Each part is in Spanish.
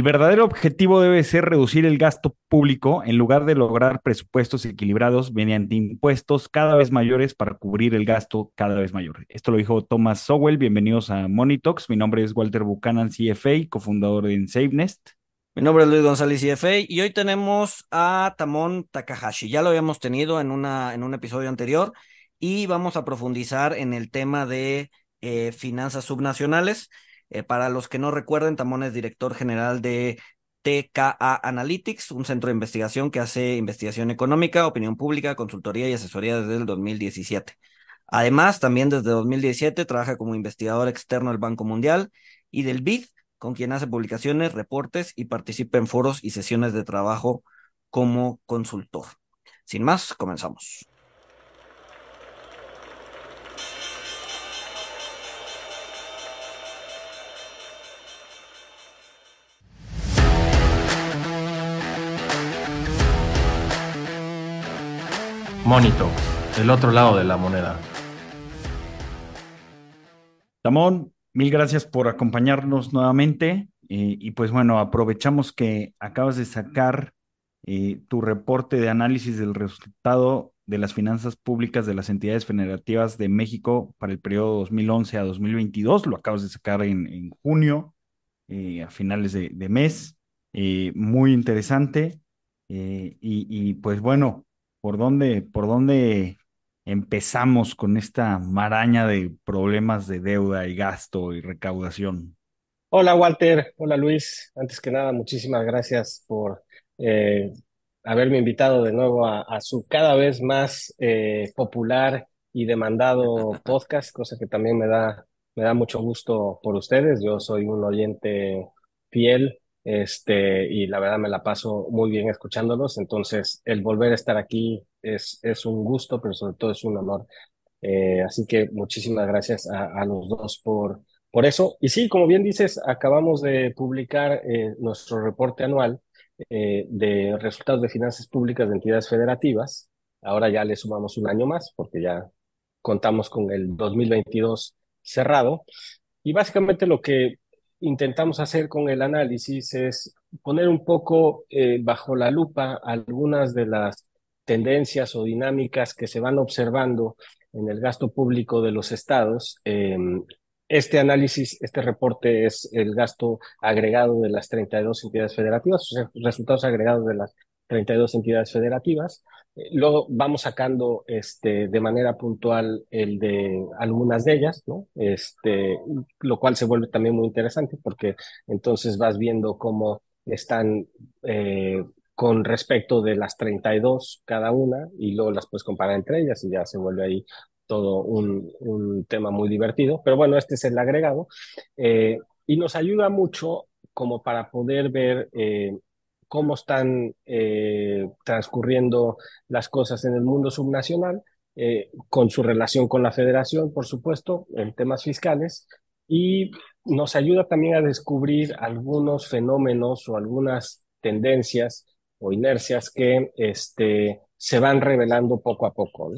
El verdadero objetivo debe ser reducir el gasto público en lugar de lograr presupuestos equilibrados mediante impuestos cada vez mayores para cubrir el gasto cada vez mayor. Esto lo dijo Thomas Sowell. Bienvenidos a Monitox. Mi nombre es Walter Buchanan, CFA, cofundador de SafeNest. Mi nombre es Luis González, CFA, y hoy tenemos a Tamón Takahashi. Ya lo habíamos tenido en, una, en un episodio anterior y vamos a profundizar en el tema de eh, finanzas subnacionales. Eh, para los que no recuerden, Tamón es director general de TKA Analytics, un centro de investigación que hace investigación económica, opinión pública, consultoría y asesoría desde el 2017. Además, también desde 2017 trabaja como investigador externo del Banco Mundial y del BID, con quien hace publicaciones, reportes y participa en foros y sesiones de trabajo como consultor. Sin más, comenzamos. Monito, el otro lado de la moneda. Tamón, mil gracias por acompañarnos nuevamente. Eh, y pues bueno, aprovechamos que acabas de sacar eh, tu reporte de análisis del resultado de las finanzas públicas de las entidades federativas de México para el periodo 2011 a 2022. Lo acabas de sacar en, junio, eh, a finales de, mes. muy interesante. y, y pues bueno, por dónde, por dónde empezamos con esta maraña de problemas de deuda y gasto y recaudación. Hola Walter, hola Luis. Antes que nada, muchísimas gracias por eh, haberme invitado de nuevo a, su cada vez más eh, popular y demandado podcast, cosa que también me da, me da mucho gusto por ustedes. Yo soy un oyente fiel este, y la verdad me la paso muy bien escuchándolos, entonces el volver a estar aquí es, es un gusto, pero sobre todo es un honor. Eh, así que muchísimas gracias a, los dos por, por eso. Y sí, como bien dices, acabamos de publicar eh, nuestro reporte anual eh, de resultados de finanzas públicas de entidades federativas. Ahora ya le sumamos un año más porque ya contamos con el 2022 cerrado. Y básicamente lo que intentamos hacer con el análisis es poner un poco eh, bajo la lupa algunas de las tendencias o dinámicas que se van observando en el gasto público de los estados. Em, este análisis, este reporte es el gasto agregado de las 32 entidades federativas, o sea, resultados agregados de las 32 entidades federativas. Eh, luego vamos sacando este, de manera puntual el de algunas de ellas, ¿no? Este, lo cual se vuelve también muy interesante porque entonces vas viendo cómo están eh, con respecto de las 32 cada una y luego las puedes comparar entre ellas y ya se vuelve ahí todo un, un tema muy divertido. Pero bueno, este es el agregado eh, y nos ayuda mucho como para poder ver cómo están eh, transcurriendo las cosas en el mundo subnacional, eh, con su relación con la federación, por supuesto, en temas fiscales, y nos ayuda también a descubrir algunos fenómenos o algunas tendencias o inercias que este, se van revelando poco a poco.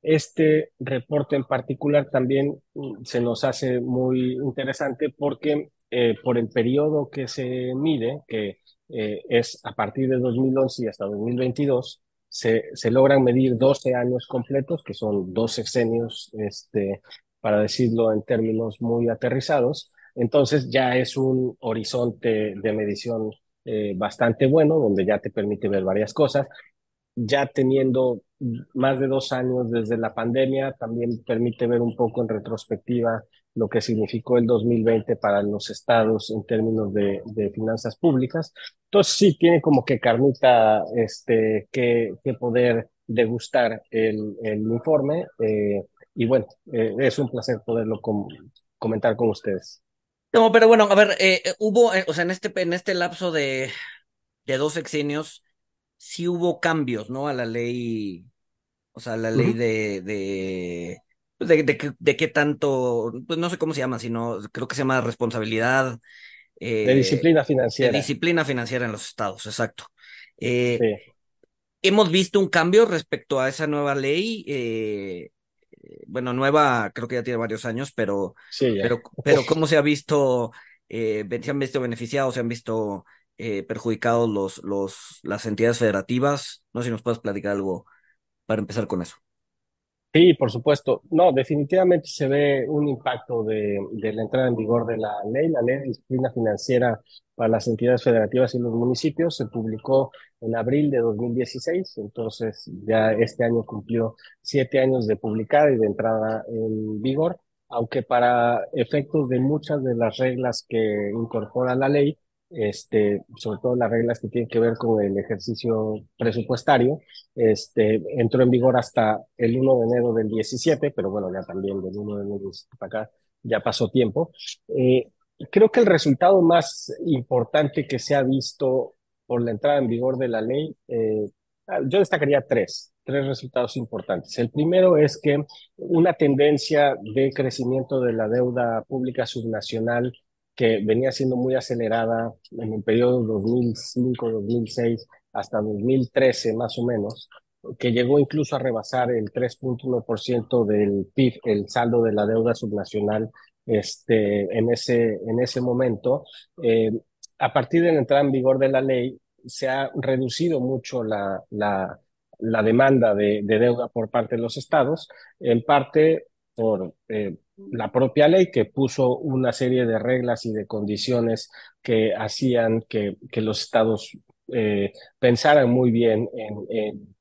Este reporte en particular también mm, se nos hace muy interesante porque eh, por el periodo que se mide, que eh, es a partir de 2011 y hasta 2022, se, se logran medir 12 años completos, que son dos sexenios, este, para decirlo en términos muy aterrizados. Entonces ya es un horizonte de medición eh, bastante bueno, donde ya te permite ver varias cosas. Ya teniendo más de dos años desde la pandemia, también permite ver un poco en retrospectiva lo que significó el 2020 para los estados en términos de, finanzas públicas. Entonces sí tiene como que carnita este, que, que poder degustar el, el informe eh, y bueno, eh, es un placer poderlo comentar con ustedes. No, pero bueno, a ver, eh, hubo, o sea, en este, en este lapso de, de dos sexenios, sí hubo cambios, ¿no? A la ley, o sea, la ley de, de pues, de, de, qué tanto, pues no sé cómo se llama, sino creo que se llama responsabilidad. de disciplina financiera. De disciplina financiera en los estados, exacto. Eh, hemos visto un cambio respecto a esa nueva ley. Eh, bueno, nueva, creo que ya tiene varios años, pero, pero, pero ¿cómo se ha visto eh, se han visto beneficiados, se han visto eh, perjudicados los, los, las entidades federativas. No sé si nos puedes platicar algo para empezar con eso. Sí, por supuesto. No, definitivamente se ve un impacto de, de, la entrada en vigor de la ley. La ley de disciplina financiera para las entidades federativas y los municipios se publicó en abril de 2016, entonces ya este año cumplió siete años de publicar y de entrada en vigor, aunque para efectos de muchas de las reglas que incorpora la ley, este, sobre todo las reglas que tienen que ver con el ejercicio presupuestario, este, entró en vigor hasta el 1 de enero del 17, pero bueno, ya también del 1 de enero para acá ya pasó tiempo. Eh, creo que el resultado más importante que se ha visto por la entrada en vigor de la ley, eh, yo destacaría tres, tres resultados importantes. El primero es que una tendencia de crecimiento de la deuda pública subnacional que venía siendo muy acelerada en el periodo 2005-2006 hasta 2013 más o menos, que llegó incluso a rebasar el 3.1% del PIB, el saldo de la deuda subnacional este, en, ese, en ese momento. Eh, a partir de la entrada en vigor de la ley, se ha reducido mucho la, la, la demanda de, de, deuda por parte de los estados, en parte por eh, la propia ley que puso una serie de reglas y de condiciones que hacían que, que los estados eh, pensaran muy bien en,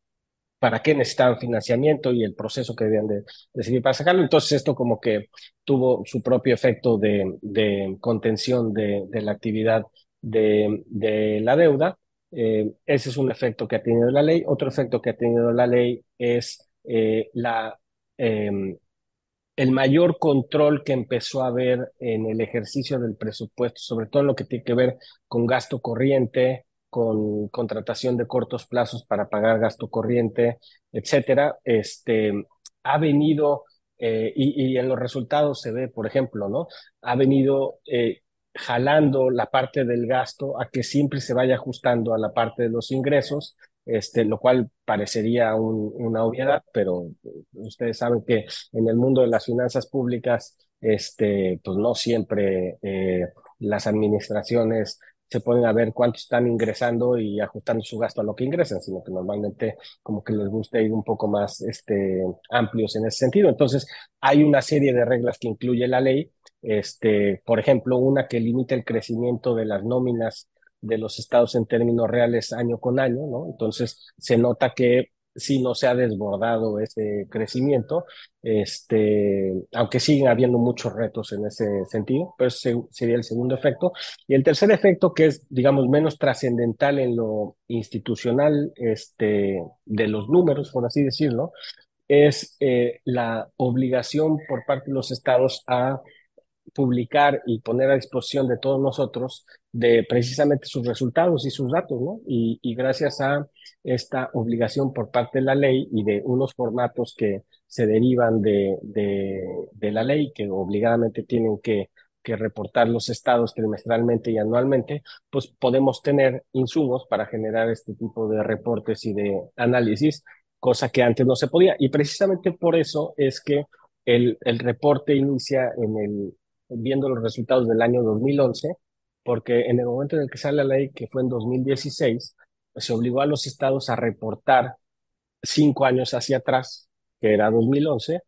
para qué necesitaban financiamiento y el proceso que debían de, seguir para sacarlo. Entonces esto como que tuvo su propio efecto de, de contención de, de, la actividad de, de la deuda. Eh, ese es un efecto que ha tenido la ley. Otro efecto que ha tenido la ley es eh, la eh, el mayor control que empezó a haber en el ejercicio del presupuesto, sobre todo lo que tiene que ver con gasto corriente, con contratación de cortos plazos para pagar gasto corriente, etcétera, este, ha venido, eh, y, en los resultados se ve, por ejemplo, ¿no? Ha venido eh, jalando la parte del gasto a que siempre se vaya ajustando a la parte de los ingresos este, lo cual parecería una obviedad, pero ustedes saben que en el mundo de las finanzas públicas, este, pues no siempre eh, las administraciones se pueden a ver cuánto están ingresando y ajustando su gasto a lo que ingresan, sino que normalmente como que les gusta ir un poco más este, amplios en ese sentido. Entonces, hay una serie de reglas que incluye la ley, este, por ejemplo, una que limita el crecimiento de las nóminas de los estados en términos reales año con año, ¿no? Entonces se nota que sí no se ha desbordado ese crecimiento, este, aunque siguen habiendo muchos retos en ese sentido, pero ese sería el segundo efecto. Y el tercer efecto, que es, digamos, menos trascendental en lo institucional este, de los números, por así decirlo, es eh, la obligación por parte de los estados a publicar y poner a disposición de todos nosotros de precisamente sus resultados y sus datos, ¿no? Y, gracias a esta obligación por parte de la ley y de unos formatos que se derivan de, de, la ley, que obligadamente tienen que, que reportar los estados trimestralmente y anualmente, pues podemos tener insumos para generar este tipo de reportes y de análisis, cosa que antes no se podía. Y precisamente por eso es que el, el reporte inicia en el, viendo los resultados del año 2011, porque en el momento en el que sale la ley, que fue en 2016, se obligó a los estados a reportar cinco años hacia atrás, que era 2011,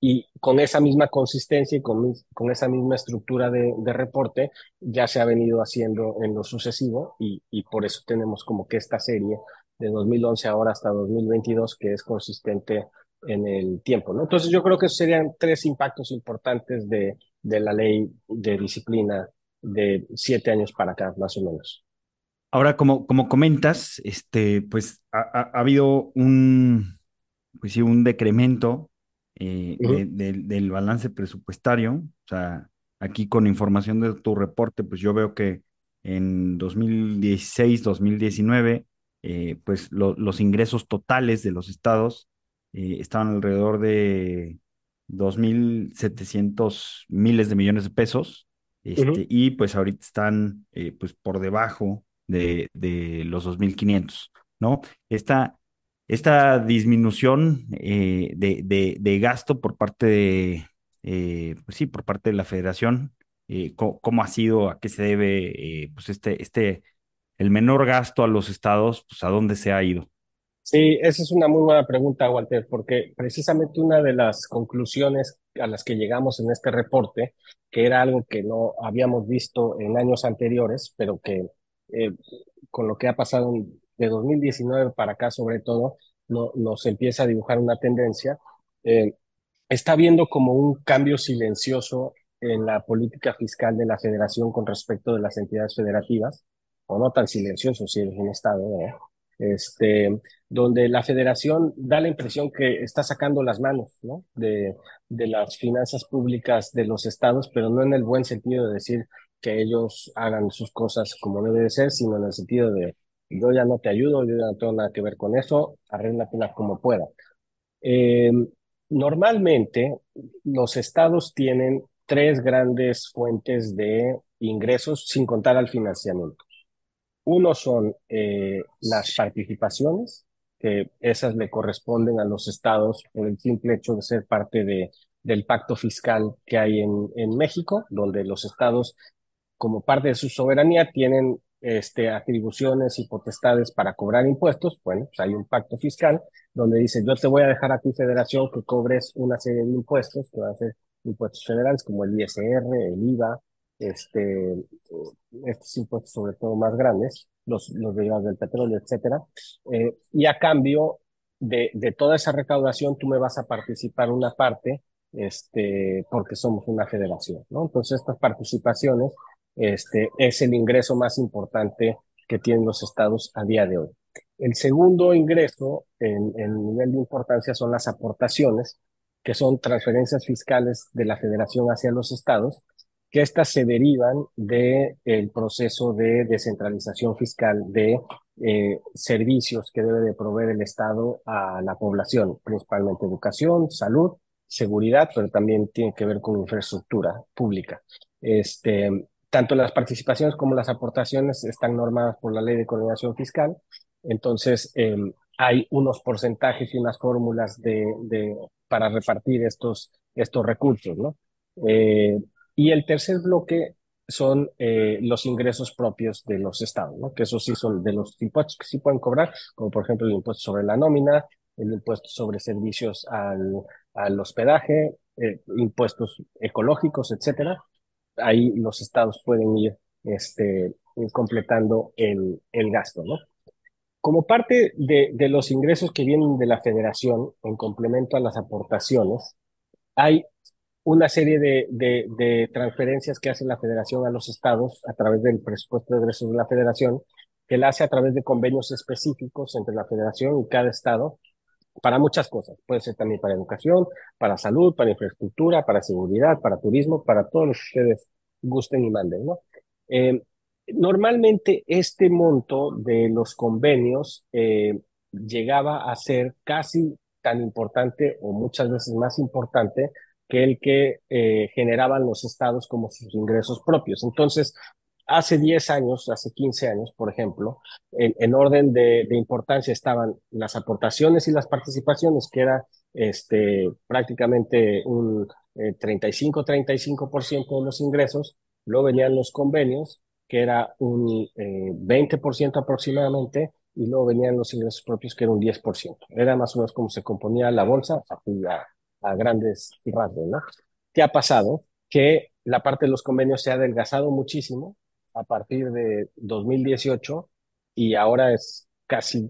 y con esa misma consistencia y con, con esa misma estructura de, de, reporte ya se ha venido haciendo en lo sucesivo y, y por eso tenemos como que esta serie de 2011 ahora hasta 2022 que es consistente en el tiempo, ¿no? Entonces yo creo que serían tres impactos importantes de, de la ley de disciplina de siete años para acá, más o menos. Ahora, como, como comentas, este, pues ha, habido un, pues sí, un decremento eh, del balance presupuestario. O sea, aquí con información de tu reporte, pues yo veo que en 2016, 2019, eh, pues los ingresos totales de los estados eh, estaban alrededor de 2.700 miles de millones de pesos, este, y pues ahorita están eh, pues por debajo de, de los 2.500, ¿no? Esta, esta disminución eh, de, de, gasto por parte de, eh, pues sí, por parte de la federación, eh, cómo, ha sido, a qué se debe eh, pues este, este, el menor gasto a los estados, pues a dónde se ha ido. Sí, esa es una muy buena pregunta, Walter, porque precisamente una de las conclusiones a las que llegamos en este reporte, que era algo que no habíamos visto en años anteriores, pero que eh, con lo que ha pasado de 2019 para acá sobre todo, no, nos empieza a dibujar una tendencia, eh, está viendo como un cambio silencioso en la política fiscal de la federación con respecto de las entidades federativas, o no tan silencioso si eres un Estado, este, donde la federación da la impresión que está sacando las manos ¿no? de, de las finanzas públicas de los estados, pero no en el buen sentido de decir que ellos hagan sus cosas como debe de ser, sino en el sentido de yo ya no te ayudo, yo ya no tengo nada que ver con eso, arréglatela como pueda. Eh, normalmente los estados tienen tres grandes fuentes de ingresos sin contar al financiamiento. Uno son eh, las participaciones, que esas le corresponden a los estados por el simple hecho de ser parte de, del pacto fiscal que hay en, en México, donde los estados, como parte de su soberanía, tienen este, atribuciones y potestades para cobrar impuestos. Bueno, pues hay un pacto fiscal donde dice, yo te voy a dejar a ti, federación, que cobres una serie de impuestos, que van a ser impuestos federales como el ISR, el IVA, este, estos impuestos sobre todo más grandes, los, los derivados del petróleo, etcétera. Eh, y a cambio de, de toda esa recaudación, tú me vas a participar una parte, este, porque somos una federación, ¿no? Entonces, estas participaciones, este, es el ingreso más importante que tienen los estados a día de hoy. El segundo ingreso en, en nivel de importancia son las aportaciones, que son transferencias fiscales de la federación hacia los estados, que estas se derivan del el proceso de descentralización fiscal de eh, servicios que debe de proveer el Estado a la población, principalmente educación, salud, seguridad, pero también tiene que ver con infraestructura pública. Este, tanto las participaciones como las aportaciones están normadas por la ley de coordinación fiscal, entonces eh, hay unos porcentajes y unas fórmulas de, para repartir estos, estos recursos, ¿no? Eh, y el tercer bloque son eh, los ingresos propios de los estados, ¿no? que esos sí son de los impuestos que sí pueden cobrar, como por ejemplo el impuesto sobre la nómina, el impuesto sobre servicios al, al hospedaje, eh, impuestos ecológicos, etcétera. Ahí los estados pueden ir este, completando el, el gasto, ¿no? Como parte de, de los ingresos que vienen de la federación, en complemento a las aportaciones, hay una serie de, de, transferencias que hace la federación a los estados a través del presupuesto de ingresos de la federación, que la hace a través de convenios específicos entre la federación y cada estado para muchas cosas. Puede ser también para educación, para salud, para infraestructura, para seguridad, para turismo, para todo lo que ustedes gusten y manden, ¿no? Eh, normalmente este monto de los convenios eh, llegaba a ser casi tan importante o muchas veces más importante que el que eh, generaban los estados como sus ingresos propios. Entonces, hace 10 años, hace 15 años, por ejemplo, en, en orden de, de, importancia estaban las aportaciones y las participaciones, que era este, prácticamente un eh, 35-35% de los ingresos, luego venían los convenios, que era un eh, 20% aproximadamente, y luego venían los ingresos propios, que era un 10%. Era más o menos como se componía la bolsa, a grandes rasgos, ¿no? ¿Qué ha pasado? Que la parte de los convenios se ha adelgazado muchísimo a partir de 2018 y ahora es casi,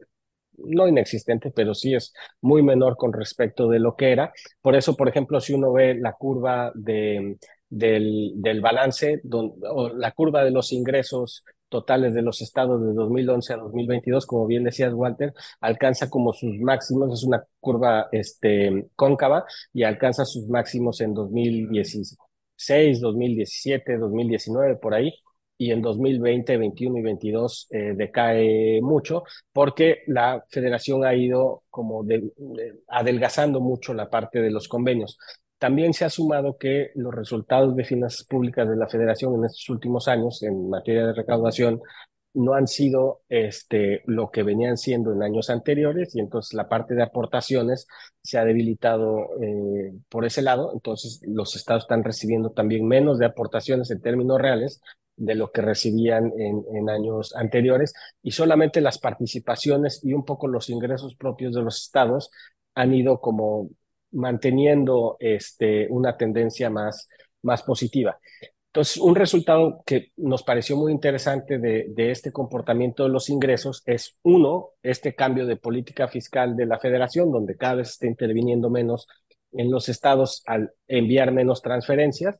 no inexistente, pero sí es muy menor con respecto de lo que era. Por eso, por ejemplo, si uno ve la curva de, del, del balance, o la curva de los ingresos totales de los estados de 2011 a 2022, como bien decías, Walter, alcanza como sus máximos, es una curva este, cóncava, y alcanza sus máximos en 2016, 2017, 2019, por ahí, y en 2020, 21 y 22 eh, decae mucho, porque la federación ha ido como de, adelgazando mucho la parte de los convenios. También se ha sumado que los resultados de finanzas públicas de la federación en estos últimos años en materia de recaudación no han sido este, lo que venían siendo en años anteriores y entonces la parte de aportaciones se ha debilitado eh, por ese lado, entonces los estados están recibiendo también menos de aportaciones en términos reales de lo que recibían en, en años anteriores y solamente las participaciones y un poco los ingresos propios de los estados han ido como manteniendo este, una tendencia más, más positiva. Entonces, un resultado que nos pareció muy interesante de, de, este comportamiento de los ingresos es, uno, este cambio de política fiscal de la federación, donde cada vez está interviniendo menos en los estados al enviar menos transferencias,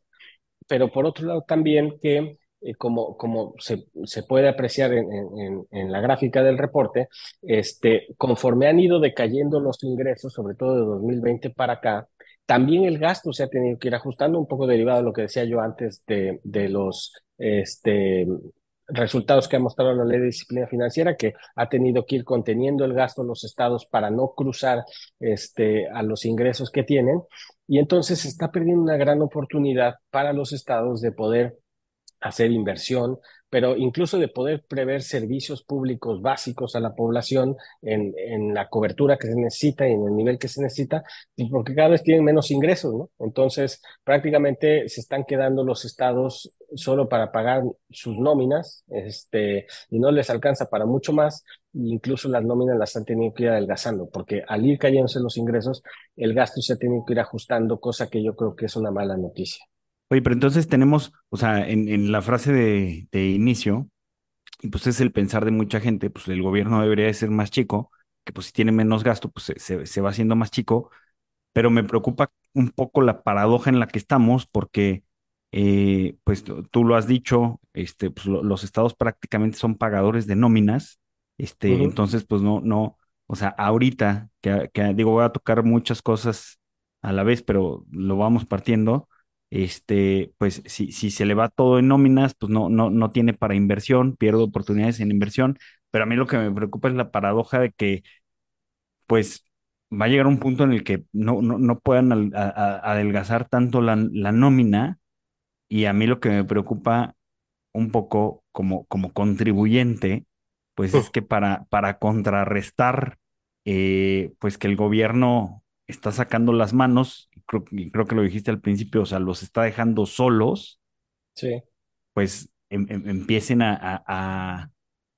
pero por otro lado también que eh, como, como se, se, puede apreciar en, en, en, la gráfica del reporte, este, conforme han ido decayendo los ingresos, sobre todo de 2020 para acá, también el gasto se ha tenido que ir ajustando, un poco derivado de lo que decía yo antes de, de los este, resultados que ha mostrado la ley de disciplina financiera, que ha tenido que ir conteniendo el gasto en los estados para no cruzar este, a los ingresos que tienen. Y entonces se está perdiendo una gran oportunidad para los estados de poder hacer inversión, pero incluso de poder prever servicios públicos básicos a la población en, en, la cobertura que se necesita y en el nivel que se necesita, porque cada vez tienen menos ingresos, ¿no? Entonces, prácticamente se están quedando los estados solo para pagar sus nóminas, este, y no les alcanza para mucho más, e incluso las nóminas las han tenido que ir adelgazando, porque al ir cayéndose los ingresos, el gasto se ha tenido que ir ajustando, cosa que yo creo que es una mala noticia. Oye, pero entonces tenemos, o sea, en, en la frase de, de, inicio, y pues es el pensar de mucha gente, pues el gobierno debería de ser más chico, que pues si tiene menos gasto, pues se, se, se va haciendo más chico, pero me preocupa un poco la paradoja en la que estamos, porque eh, pues tú lo has dicho, este, pues lo, los estados prácticamente son pagadores de nóminas, este, uh -huh. entonces pues no, no, o sea, ahorita que, que digo, voy a tocar muchas cosas a la vez, pero lo vamos partiendo este, pues si, si se le va todo en nóminas, pues no, no, no tiene para inversión, pierde oportunidades en inversión, pero a mí lo que me preocupa es la paradoja de que, pues, va a llegar un punto en el que no, no, no puedan al, a, a adelgazar tanto la, la, nómina, y a mí lo que me preocupa un poco como, como contribuyente, pues es que para, para contrarrestar, eh, pues que el gobierno está sacando las manos, creo, creo, que lo dijiste al principio, o sea, los está dejando solos, sí. pues em, em, empiecen a, a, a,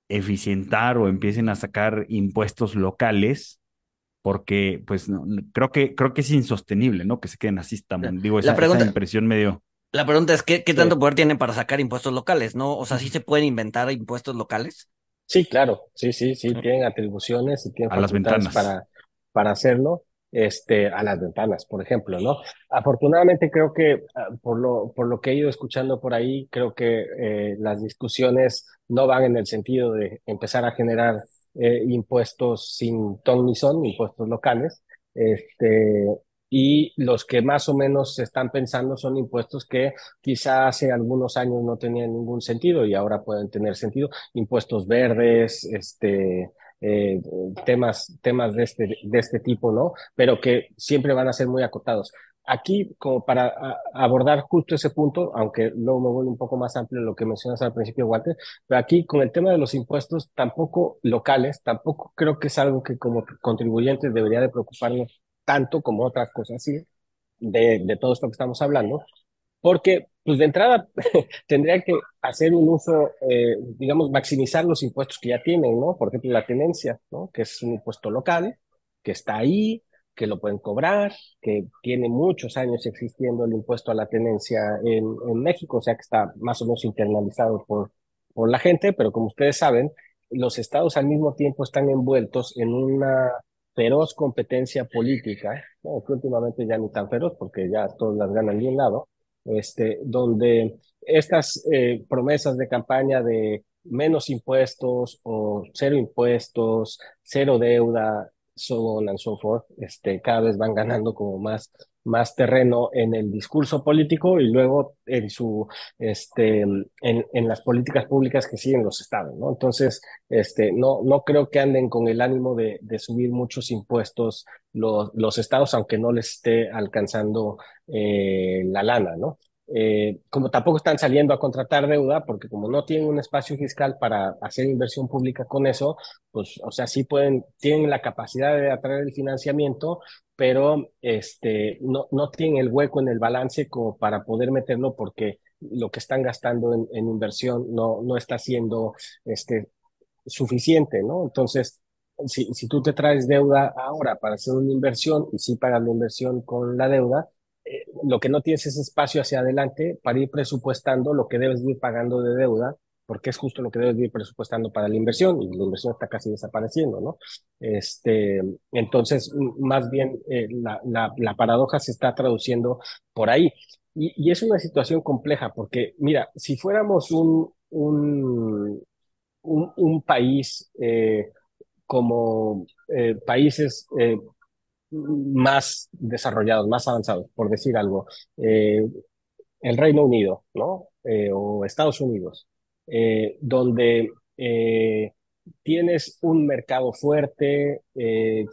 eficientar o empiecen a sacar impuestos locales, porque pues no, creo que creo que es insostenible, ¿no? Que se queden así, estamos. Digo, esa, pregunta, esa impresión medio. La pregunta es, ¿qué, qué tanto sí. poder tienen para sacar impuestos locales, no? O sea, ¿sí se pueden inventar impuestos locales? Sí, claro, sí, sí, sí, tienen atribuciones y tienen a las ventanas para, para hacerlo este, a las ventanas, por ejemplo, ¿no? Afortunadamente creo que ah, por lo, por lo que he ido escuchando por ahí, creo que eh, las discusiones no van en el sentido de empezar a generar eh, impuestos sin ton ni son, impuestos locales, este, y los que más o menos se están pensando son impuestos que quizá hace algunos años no tenían ningún sentido y ahora pueden tener sentido, impuestos verdes, este, eh, temas, temas de este, de este tipo, ¿no? Pero que siempre van a ser muy acotados. Aquí, como para abordar justo ese punto, aunque luego me vuelve un poco más amplio lo que mencionas al principio, Walter, pero aquí con el tema de los impuestos tampoco locales, tampoco creo que es algo que como contribuyentes debería de preocuparnos tanto como otras cosas así, de, de todo esto que estamos hablando, porque pues de entrada tendría que hacer un uso, eh, digamos, maximizar los impuestos que ya tienen, ¿no? Por ejemplo, la tenencia, ¿no? Que es un impuesto local, que está ahí, que lo pueden cobrar, que tiene muchos años existiendo el impuesto a la tenencia en, en México, o sea que está más o menos internalizado por, por la gente, pero como ustedes saben, los estados al mismo tiempo están envueltos en una feroz competencia política, ¿no? que últimamente ya ni tan feroz porque ya todos las ganan de un lado, este, donde estas eh, promesas de campaña de menos impuestos o cero impuestos, cero deuda, so on and so forth, este, cada vez van ganando como más, más terreno en el discurso político y luego en su, este, en, en las políticas públicas que siguen los estados, ¿no? Entonces, este, no, no creo que anden con el ánimo de, de subir muchos impuestos los, los estados, aunque no les esté alcanzando eh, la lana, ¿no? Eh, como tampoco están saliendo a contratar deuda, porque como no tienen un espacio fiscal para hacer inversión pública con eso, pues, o sea, sí pueden, tienen la capacidad de atraer el financiamiento, pero este, no, no tienen el hueco en el balance como para poder meterlo porque lo que están gastando en, en inversión no, no está siendo este, suficiente, ¿no? Entonces, si, si tú te traes deuda ahora para hacer una inversión y sí pagas la inversión con la deuda, lo que no tienes es espacio hacia adelante para ir presupuestando lo que debes ir pagando de deuda, porque es justo lo que debes ir presupuestando para la inversión y la inversión está casi desapareciendo, ¿no? Este, entonces, más bien, eh, la, la, la, paradoja se está traduciendo por ahí. Y, y, es una situación compleja, porque, mira, si fuéramos un, un, un, país eh, como eh, países más desarrollados, más avanzados, por decir algo, eh, el Reino Unido, ¿no? Eh, o Estados Unidos, eh, donde tienes un mercado fuerte,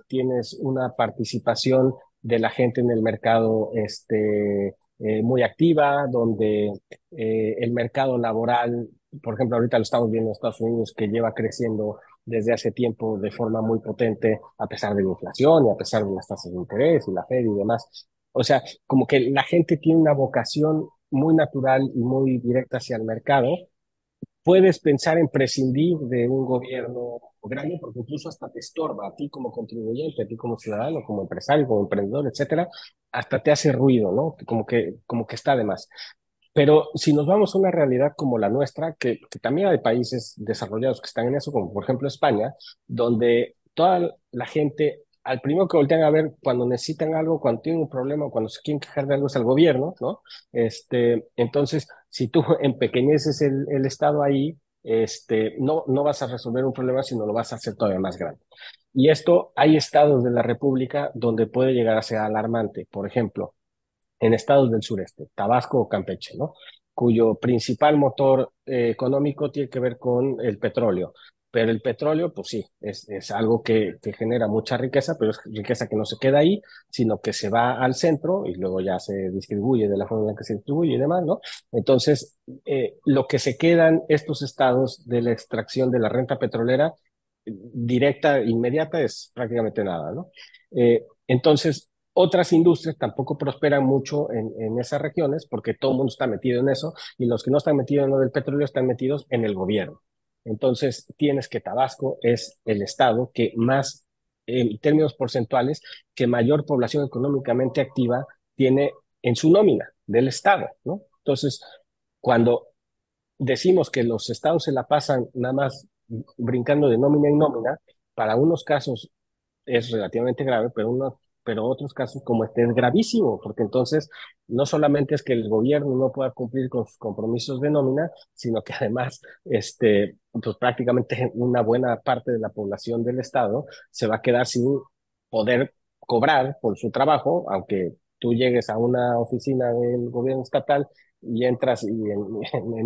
tienes una participación de la gente en el mercado este, muy activa, donde el mercado laboral, por ejemplo, ahorita lo estamos viendo en Estados Unidos, que lleva creciendo desde hace tiempo de forma muy potente, a pesar de la inflación y a pesar de las tasas de interés y la Fed y demás. O sea, como que la gente tiene una vocación muy natural y muy directa hacia el mercado. Puedes pensar en prescindir de un gobierno grande porque incluso hasta te estorba a ti como contribuyente, a ti como ciudadano, como empresario, como emprendedor, etcétera, hasta te hace ruido, ¿no? Como que, como que está de más. Pero si nos vamos a una realidad como la nuestra, que, también hay países desarrollados que están en eso, como por ejemplo España, donde toda la gente, al primero que voltean a ver cuando necesitan algo, cuando tienen un problema, cuando se quieren quejar de algo es al gobierno, ¿no? Este, entonces, si tú empequeñeces el, el Estado ahí, este, no, no vas a resolver un problema, sino lo vas a hacer todavía más grande. Y esto, hay estados de la República donde puede llegar a ser alarmante. Por ejemplo, en estados del sureste, Tabasco o Campeche, ¿no? cuyo principal motor eh, económico tiene que ver con el petróleo. Pero el petróleo, pues sí, es, algo que, genera mucha riqueza, pero es riqueza que no se queda ahí, sino que se va al centro y luego ya se distribuye de la forma en la que se distribuye y demás, ¿no? Entonces, eh, lo que se quedan estos estados de la extracción de la renta petrolera directa, inmediata, es prácticamente nada, ¿no? Eh, entonces, otras industrias tampoco prosperan mucho en, en, esas regiones porque todo el mundo está metido en eso y los que no están metidos en lo del petróleo están metidos en el gobierno. Entonces, tienes que Tabasco es el estado que más, en términos porcentuales, que mayor población económicamente activa tiene en su nómina del estado, ¿no? Entonces, cuando decimos que los estados se la pasan nada más brincando de nómina en nómina, para unos casos es relativamente grave, pero uno, pero otros casos como este es gravísimo, porque entonces no solamente es que el gobierno no pueda cumplir con sus compromisos de nómina, sino que además, este, pues prácticamente una buena parte de la población del Estado se va a quedar sin poder cobrar por su trabajo, aunque tú llegues a una oficina del gobierno estatal y entras y en,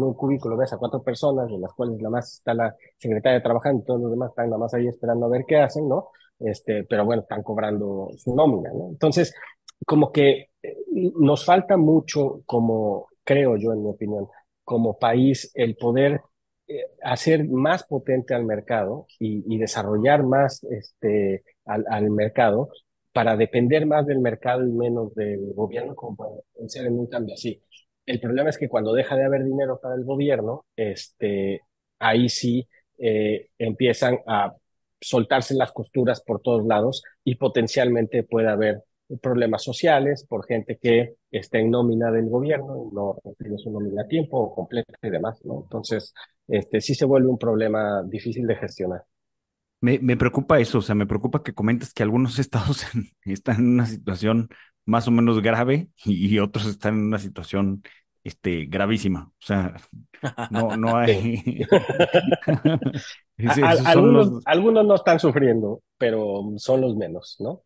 un cubículo ves a cuatro personas, de las cuales nada más está la secretaria trabajando y todos los demás están nada más ahí esperando a ver qué hacen, ¿no? Este, pero bueno, están cobrando su nómina. Entonces, como que nos falta mucho, como creo yo, en mi opinión, como país, el poder eh, hacer más potente al mercado y, desarrollar más este, al, mercado para depender más del mercado y menos del gobierno, como puede ser en un cambio así. El problema es que cuando deja de haber dinero para el gobierno, este, ahí sí eh, empiezan a soltarse las costuras por todos lados y potencialmente puede haber problemas sociales por gente que está en nómina del gobierno y no tiene su nómina a tiempo completa y demás, ¿no? Entonces, este sí se vuelve un problema difícil de gestionar. Me, me preocupa eso, o sea, me preocupa que comentes que algunos estados están en una situación más o menos grave y, y otros están en una situación este, gravísima. O sea, no, no hay. sí, algunos, los... algunos no están sufriendo, pero son los menos, ¿no?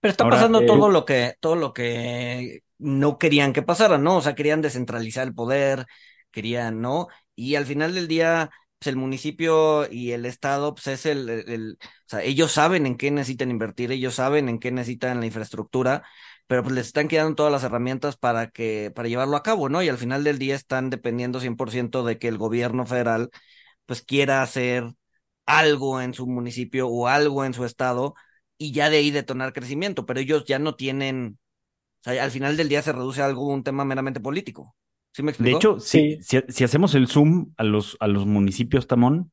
Pero está Ahora, pasando eh... todo lo que, todo lo que no querían que pasara, ¿no? O sea, querían descentralizar el poder, querían, ¿no? Y al final del día, pues el municipio y el estado, pues es el, el, el, o sea, ellos saben en qué necesitan invertir, ellos saben en qué necesitan la infraestructura, pero pues les están quedando todas las herramientas para que, para llevarlo a cabo, ¿no? Y al final del día están dependiendo 100% de que el gobierno federal pues quiera hacer algo en su municipio o algo en su estado y ya de ahí detonar crecimiento, pero ellos ya no tienen, o sea, al final del día se reduce a algo, un tema meramente político. ¿Sí me explico? De hecho, sí. si, si, hacemos el zoom a los, a los municipios, Tamón,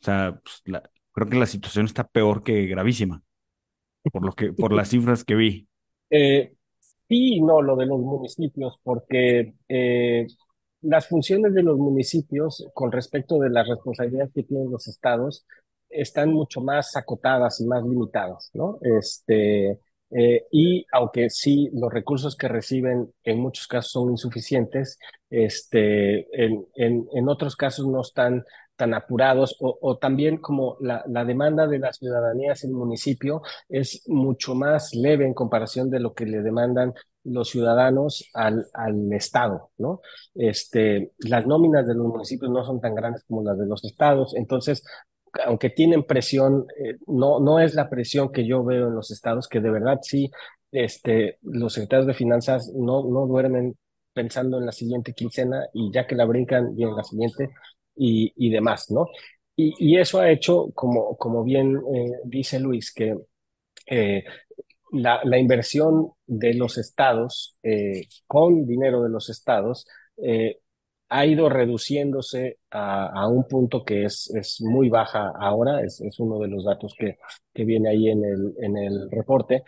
o sea, pues, la, creo que la situación está peor que gravísima, por, lo que, por las cifras que vi. Eh, sí no lo de los municipios, porque eh, las funciones de los municipios con respecto de las responsabilidades que tienen los estados están mucho más acotadas y más limitadas, ¿no? Este, eh, y aunque sí los recursos que reciben en muchos casos son insuficientes, este, en, en, en otros casos no están tan apurados o, también como la, la, demanda de la ciudadanía hacia el municipio es mucho más leve en comparación de lo que le demandan los ciudadanos al, al Estado, ¿no? Este, las nóminas de los municipios no son tan grandes como las de los estados, entonces aunque tienen presión, eh, no, no es la presión que yo veo en los estados, que de verdad sí, este, los secretarios de finanzas no, no duermen pensando en la siguiente quincena y ya que la brincan y en la siguiente y, demás, ¿no? Y, eso ha hecho, como, como bien eh, dice Luis, que eh, la, inversión de los estados, eh, con dinero de los estados, ha ido reduciéndose a, a, un punto que es, es muy baja ahora, es, es uno de los datos que, que viene ahí en el, en el reporte.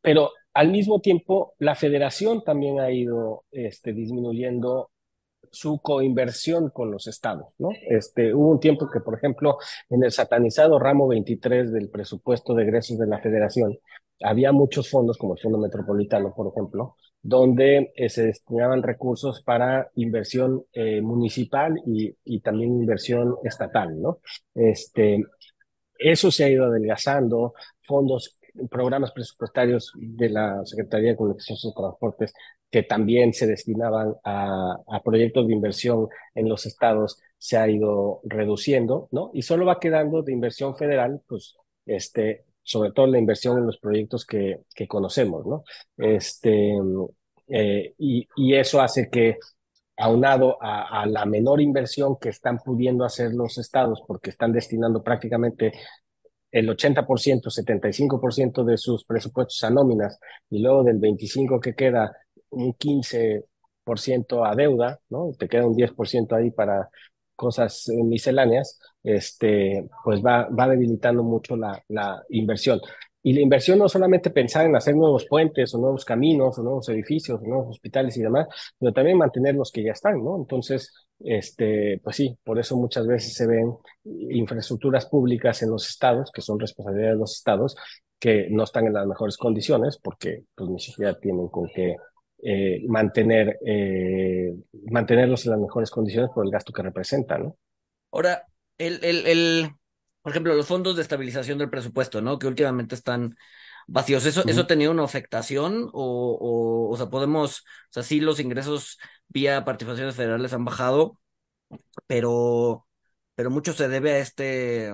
Pero al mismo tiempo, la federación también ha ido este, disminuyendo su coinversión con los estados, ¿no? Este, hubo un tiempo que, por ejemplo, en el satanizado ramo 23 del presupuesto de egresos de la federación, había muchos fondos, como el Fondo Metropolitano, por ejemplo, donde eh, se destinaban recursos para inversión eh, municipal y, y, también inversión estatal, ¿no? Este, eso se ha ido adelgazando, fondos, programas presupuestarios de la Secretaría de Comunicaciones y Transportes que también se destinaban a, proyectos de inversión en los estados se ha ido reduciendo, ¿no? Y solo va quedando de inversión federal, pues, este, sobre todo la inversión en los proyectos que, que conocemos, ¿no? Este, eh, y, y, eso hace que, aunado a, la menor inversión que están pudiendo hacer los estados, porque están destinando prácticamente el 80%, 75% de sus presupuestos a nóminas, y luego del 25% que queda, un 15% a deuda, ¿no? Te queda un 10% ahí para cosas misceláneas, este, pues va, va debilitando mucho la, la inversión. Y la inversión no solamente pensar en hacer nuevos puentes o nuevos caminos o nuevos edificios o nuevos hospitales y demás, sino también mantener los que ya están, ¿no? Entonces, este, pues sí, por eso muchas veces se ven infraestructuras públicas en los estados, que son responsabilidad de los estados, que no están en las mejores condiciones porque pues ni siquiera tienen con qué eh, mantener, eh, mantenerlos en las mejores condiciones por el gasto que representan, ¿no? Ahora, el, el, el, por ejemplo, los fondos de estabilización del presupuesto, ¿no? Que últimamente están vacíos. ¿Eso, uh -huh. ¿eso ha tenido una afectación? O, o, o sea, podemos, o sea, sí los ingresos vía participaciones federales han bajado, pero, pero mucho se debe a este,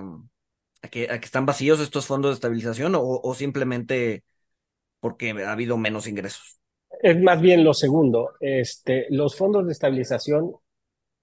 a que, a que están vacíos estos fondos de estabilización o, o simplemente porque ha habido menos ingresos. Es más bien lo segundo. Este, los fondos de estabilización,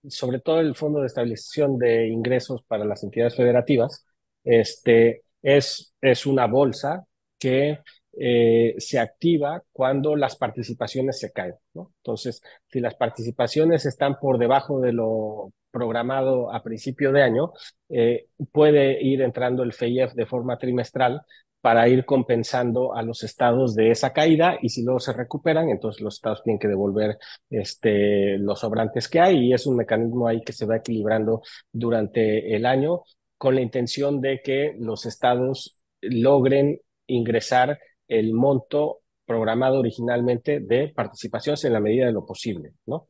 sobre todo el Fondo de Estabilización de Ingresos para las entidades federativas, este, es, es una bolsa que eh, se activa cuando las participaciones se caen. Entonces, si las participaciones están por debajo de lo programado a principio de año, eh, puede ir entrando el FEIEF de forma trimestral para ir compensando a los estados de esa caída y si luego se recuperan, entonces los estados tienen que devolver este, los sobrantes que hay y es un mecanismo ahí que se va equilibrando durante el año con la intención de que los estados logren ingresar el monto programado originalmente de participaciones en la medida de lo posible, ¿no?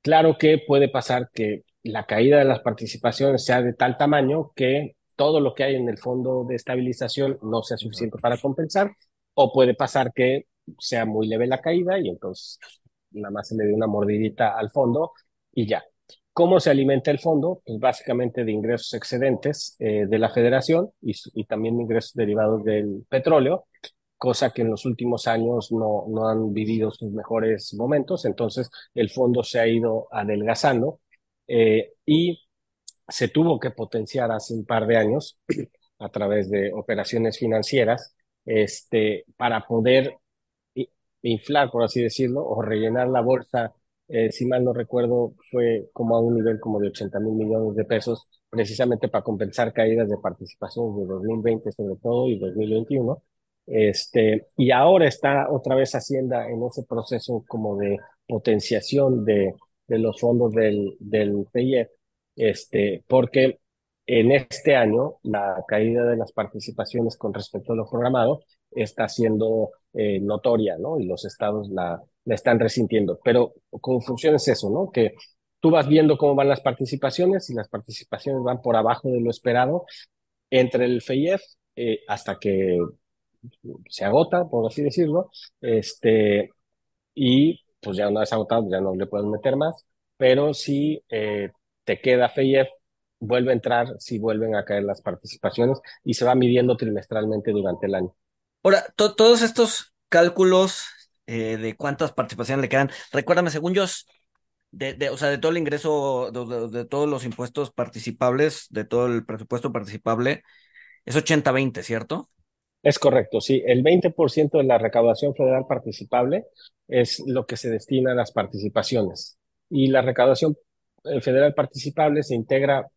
Claro que puede pasar que la caída de las participaciones sea de tal tamaño que todo lo que hay en el fondo de estabilización no sea suficiente para compensar, o puede pasar que sea muy leve la caída y entonces nada más se le dé una mordidita al fondo y ya. ¿Cómo se alimenta el fondo? Pues básicamente de ingresos excedentes eh, de la federación y, y también de ingresos derivados del petróleo, cosa que en los últimos años no, han vivido sus mejores momentos, entonces el fondo se ha ido adelgazando eh, y se tuvo que potenciar hace un par de años a través de operaciones financieras este, para poder inflar, por así decirlo, o rellenar la bolsa, eh, si mal no recuerdo, fue como a un nivel como de 80 mil millones de pesos, precisamente para compensar caídas de participación de 2020 sobre todo y 2021. Este, y ahora está otra vez Hacienda en ese proceso como de potenciación de, de los fondos del, del PIF, este, porque en este año la caída de las participaciones con respecto a lo programado está siendo eh, notoria, ¿no? Y los estados la, la están resintiendo. Pero como funciona es eso, ¿no? Que tú vas viendo cómo van las participaciones y las participaciones van por abajo de lo esperado entre el FEIEF eh, hasta que se agota, por así decirlo, este, y pues ya una vez agotado, ya no le puedes meter más, pero si eh, te queda FEIEF, vuelve a entrar si vuelven a caer las participaciones y se va midiendo trimestralmente durante el año. Ahora, todos estos cálculos eh, de cuántas participaciones le quedan, recuérdame, según yo, de, de, o sea, de todo el ingreso, de, todos los impuestos participables, de todo el presupuesto participable, es 80-20, ¿cierto? Es correcto, sí. El 20% de la recaudación federal participable es lo que se destina a las participaciones. Y la recaudación eh, federal participable se integra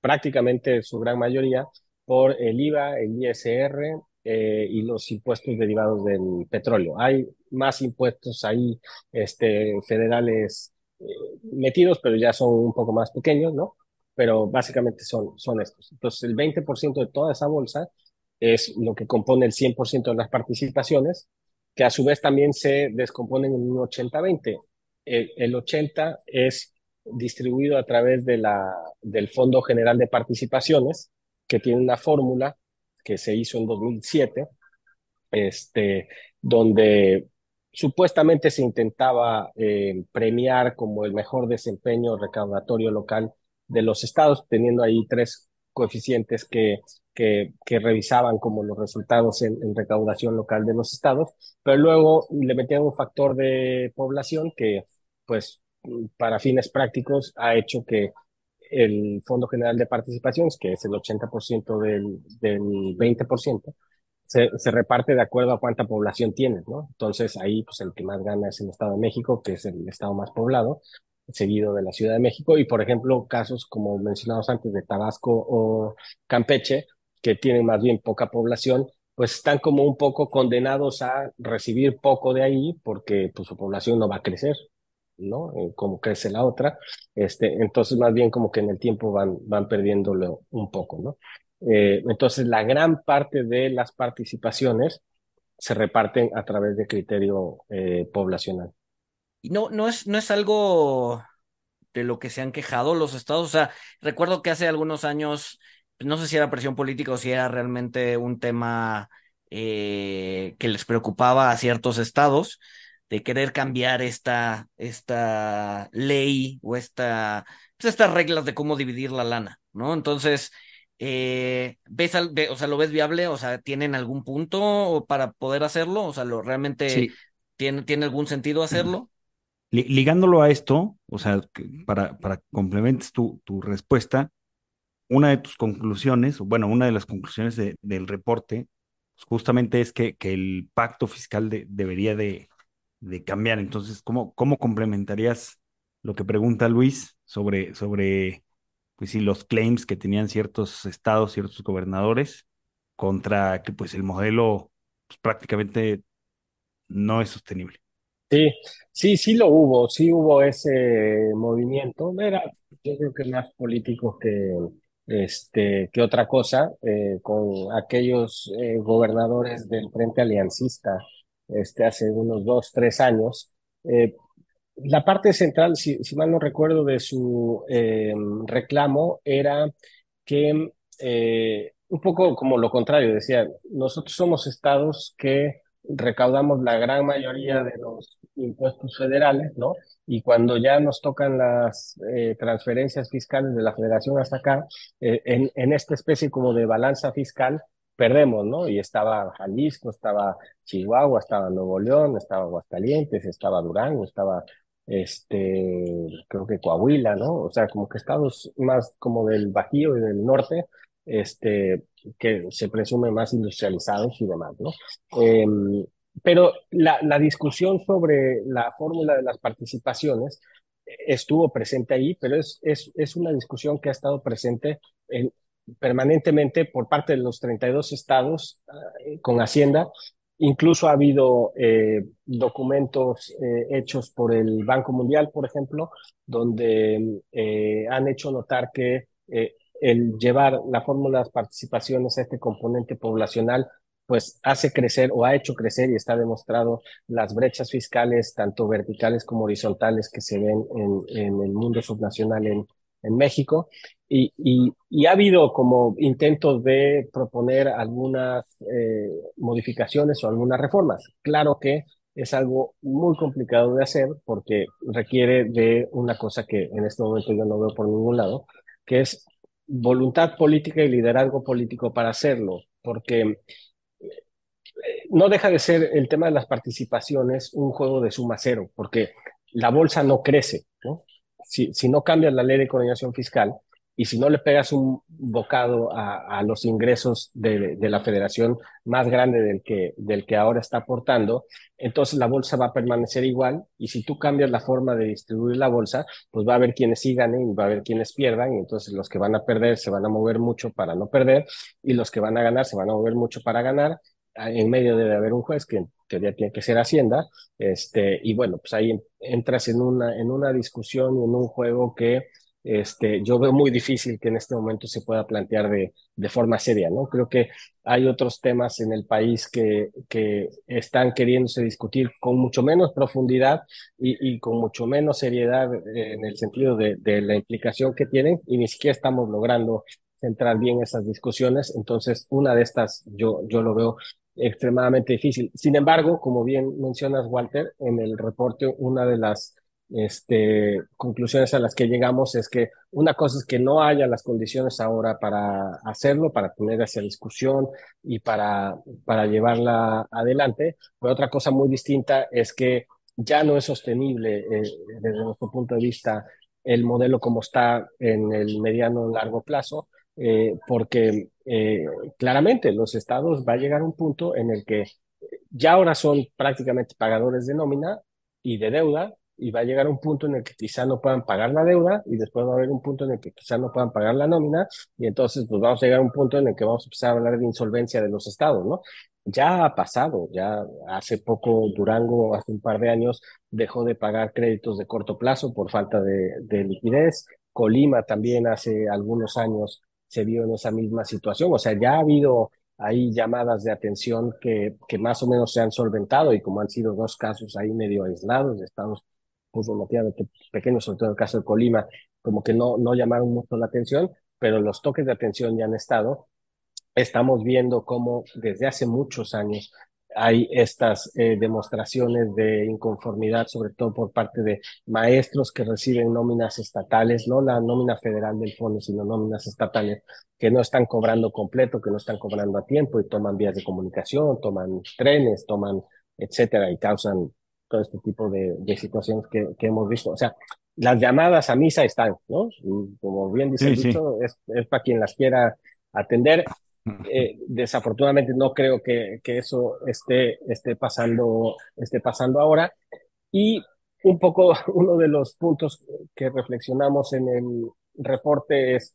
prácticamente su gran mayoría por el IVA, el ISR eh, y los impuestos derivados del petróleo. Hay más impuestos ahí este, federales eh, metidos, pero ya son un poco más pequeños, ¿no? Pero básicamente son, son estos. Entonces, el 20% de toda esa bolsa es lo que compone el 100% de las participaciones, que a su vez también se descomponen en un 80-20. El, el 80 es distribuido a través de la, del Fondo General de Participaciones, que tiene una fórmula que se hizo en 2007, este, donde supuestamente se intentaba eh, premiar como el mejor desempeño recaudatorio local de los estados, teniendo ahí tres coeficientes que, que, que revisaban como los resultados en, en, recaudación local de los estados, pero luego le metían un factor de población que, pues, para fines prácticos, ha hecho que el Fondo General de Participaciones, que es el 80% del, del 20%, se, se, reparte de acuerdo a cuánta población tienes, ¿no? Entonces ahí, pues el que más gana es el Estado de México, que es el estado más poblado, seguido de la Ciudad de México, y por ejemplo, casos como mencionamos antes de Tabasco o Campeche, que tienen más bien poca población, pues están como un poco condenados a recibir poco de ahí porque pues, su población no va a crecer, ¿no? Eh, como crece la otra. Este, entonces, más bien como que en el tiempo van, van perdiéndolo un poco, ¿no? Eh, entonces, la gran parte de las participaciones se reparten a través de criterio eh, poblacional. Y no, no es, no es algo de lo que se han quejado los estados. O sea, recuerdo que hace algunos años, no sé si era presión política o si era realmente un tema eh, que les preocupaba a ciertos estados de querer cambiar esta, esta ley o esta, pues estas reglas de cómo dividir la lana, ¿no? Entonces, eh, ¿ves, al, o sea, lo ves viable? O sea, ¿tienen algún punto para poder hacerlo? O sea, ¿lo realmente sí. tiene, tiene algún sentido hacerlo? Ligándolo a esto, o sea, para, para complementes tu, tu respuesta, una de tus conclusiones, bueno, una de las conclusiones de, del reporte, pues justamente es que, que el pacto fiscal de, debería de, cambiar. Entonces, ¿cómo, ¿cómo complementarías lo que pregunta Luis sobre, sobre pues sí, los claims que tenían ciertos estados, ciertos gobernadores, contra que pues el modelo pues, prácticamente no es sostenible? Sí, sí, sí lo hubo, sí hubo ese movimiento. Era, yo creo que más político que, este, que otra cosa, eh, con aquellos eh, gobernadores del Frente Aliancista este, hace unos dos, tres años. Eh, la parte central, si, si, mal no recuerdo, de su reclamo era que un poco como lo contrario, decía, nosotros somos estados que recaudamos la gran mayoría de los impuestos federales, ¿no? Y cuando ya nos tocan las eh, transferencias fiscales de la federación hasta acá, eh, en, en, esta especie como de balanza fiscal, perdemos, ¿no? Y estaba Jalisco, estaba Chihuahua, estaba Nuevo León, estaba Aguascalientes, estaba Durango, estaba este, creo que Coahuila, ¿no? O sea, como que estados más como del Bajío y del norte, este, que se presume más industrializados y demás, ¿no? Em, pero la, la discusión sobre la fórmula de las participaciones estuvo presente ahí, pero es, es, es una discusión que ha estado presente en, permanentemente por parte de los 32 estados uh, con Hacienda. Incluso ha habido eh, documentos eh, hechos por el Banco Mundial, por ejemplo, donde eh, han hecho notar que el llevar la fórmula de participaciones a este componente poblacional pues hace crecer o ha hecho crecer y está demostrado las brechas fiscales, tanto verticales como horizontales, que se ven en, en el mundo subnacional en, en México. Y, y, y, ha habido como intentos de proponer algunas eh, modificaciones o algunas reformas. Claro que es algo muy complicado de hacer porque requiere de una cosa que en este momento yo no veo por ningún lado, que es voluntad política y liderazgo político para hacerlo, porque no deja de ser el tema de las participaciones un juego de suma cero, porque la bolsa no crece, ¿no? Si, si no cambias la ley de coordinación fiscal y si no le pegas un bocado a, a los ingresos de, de, la federación más grande del que, del que ahora está aportando, entonces la bolsa va a permanecer igual y si tú cambias la forma de distribuir la bolsa, pues va a haber quienes sí y va a haber quienes pierdan y entonces los que van a perder se van a mover mucho para no perder y los que van a ganar se van a mover mucho para ganar. En medio debe haber un juez que en teoría tiene que ser Hacienda, este, y bueno, pues ahí entras en una, en una discusión y en un juego que este, yo veo muy difícil que en este momento se pueda plantear de, de forma seria, ¿no? Creo que hay otros temas en el país que, que están queriéndose discutir con mucho menos profundidad y, y con mucho menos seriedad en el sentido de, de la implicación que tienen y ni siquiera estamos logrando centrar bien esas discusiones. Entonces, una de estas yo, yo lo veo extremadamente difícil. Sin embargo, como bien mencionas, Walter, en el reporte, una de las este, conclusiones a las que llegamos es que una cosa es que no haya las condiciones ahora para hacerlo, para poner esa discusión y para, para llevarla adelante, pero otra cosa muy distinta es que ya no es sostenible eh, desde nuestro punto de vista el modelo como está en el mediano largo plazo eh, porque eh, claramente los estados va a llegar a un punto en el que ya ahora son prácticamente pagadores de nómina y de deuda, y va a llegar un punto en el que quizá no puedan pagar la deuda, y después va a haber un punto en el que quizá no puedan pagar la nómina, y entonces pues vamos a llegar a un punto en el que vamos a empezar a hablar de insolvencia de los estados, ¿no? Ya ha pasado, ya hace poco Durango, hace un par de años, dejó de pagar créditos de corto plazo por falta de, de liquidez. Colima también hace algunos años se vio en esa misma situación. O sea, ya ha habido ahí llamadas de atención que, que más o menos se han solventado y como han sido dos casos ahí medio aislados de estados pues, relativamente pequeños, sobre todo en el caso de Colima, como que no, no llamaron mucho la atención, pero los toques de atención ya han estado. Estamos viendo cómo desde hace muchos años hay estas eh, demostraciones de inconformidad, sobre todo por parte de maestros que reciben nóminas estatales, no la nómina federal del fondo, sino nóminas estatales que no están cobrando completo, que no están cobrando a tiempo y toman vías de comunicación, toman trenes, toman, etcétera, y causan todo este tipo de, de situaciones que, que, hemos visto. O sea, las llamadas a misa están, ¿no? Y como bien dice sí, el dicho, sí. es, es para quien las quiera atender. Eh, desafortunadamente no creo que, que, eso esté, esté, pasando, esté pasando ahora. Y un poco uno de los puntos que reflexionamos en el reporte es,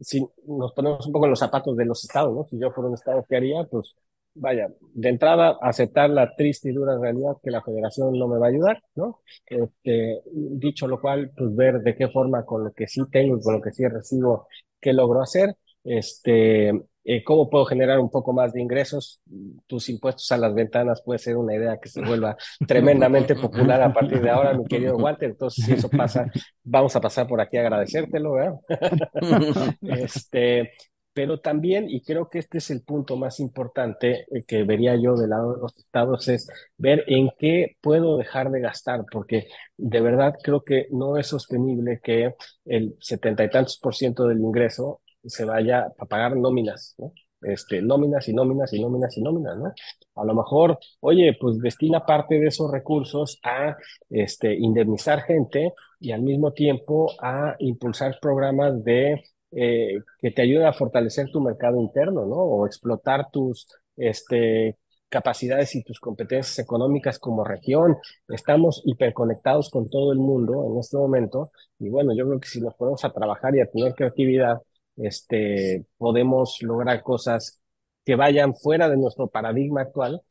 si nos ponemos un poco en los zapatos de los estados, ¿no? Si yo fuera un estado, ¿qué haría? Pues vaya, de entrada, aceptar la triste y dura realidad que la federación no me va a ayudar, ¿no? Este, dicho lo cual, pues ver de qué forma con lo que sí tengo y con lo que sí recibo, qué logro hacer. Este, eh, ¿Cómo puedo generar un poco más de ingresos? Tus impuestos a las ventanas puede ser una idea que se vuelva tremendamente popular a partir de ahora, mi querido Walter. Entonces, si eso pasa, vamos a pasar por aquí a agradecértelo, ¿verdad? este, pero también, y creo que este es el punto más importante eh, que vería yo del lado de los estados, es ver en qué puedo dejar de gastar, porque de verdad creo que no es sostenible que el setenta y tantos por ciento del ingreso se vaya a pagar nóminas. Este, nóminas y nóminas y nóminas y nóminas, ¿no? A lo mejor, oye, pues destina parte de esos recursos a este, indemnizar gente y al mismo tiempo a impulsar programas de eh, que te ayuden a fortalecer tu mercado interno, ¿no? O explotar tus este, capacidades y tus competencias económicas como región. Estamos hiperconectados con todo el mundo en este momento y bueno, yo creo que si nos ponemos a trabajar y a tener creatividad, este, podemos lograr cosas que vayan fuera de nuestro paradigma actual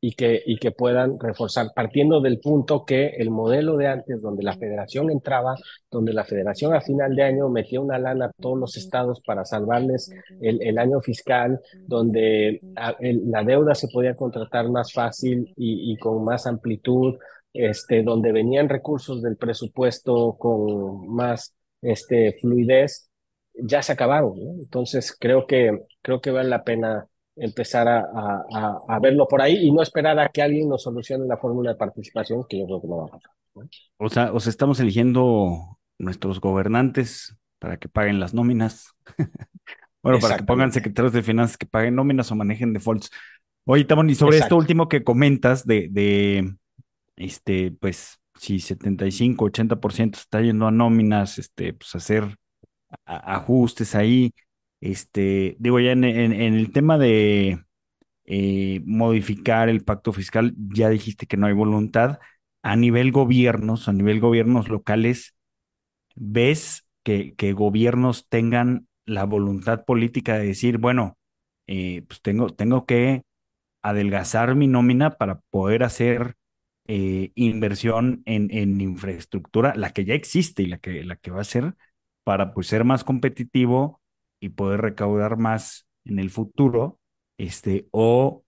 y que, y que puedan reforzar, partiendo del punto que el modelo de antes, donde la federación entraba, donde la federación a final de año metía una lana a todos los estados para salvarles el, año fiscal, donde la deuda se podía contratar más fácil y, con más amplitud, este, donde venían recursos del presupuesto con más este, fluidez, ya se acabaron. Entonces, creo que, creo que vale la pena empezar a, a, a, verlo por ahí y no esperar a que alguien nos solucione la fórmula de participación, que yo creo que no va a pasar. ¿no? O sea, o sea, estamos eligiendo nuestros gobernantes para que paguen las nóminas. bueno, para que pongan secretarios de finanzas que paguen nóminas o manejen defaults. Oye, Tamón, y sobre Exacto. esto último que comentas de, de, este, pues, si 75, 80% está yendo a nóminas, este, pues hacer ajustes ahí. Este, digo, ya en, el tema de eh, modificar el pacto fiscal, ya dijiste que no hay voluntad. A nivel gobiernos, a nivel gobiernos locales, ¿ves que, que gobiernos tengan la voluntad política de decir, bueno, eh, pues tengo, tengo que adelgazar mi nómina para poder hacer eh, inversión en, en, infraestructura, la que ya existe y la que, la que va a ser, para pues ser más competitivo y poder recaudar más en el futuro, este, o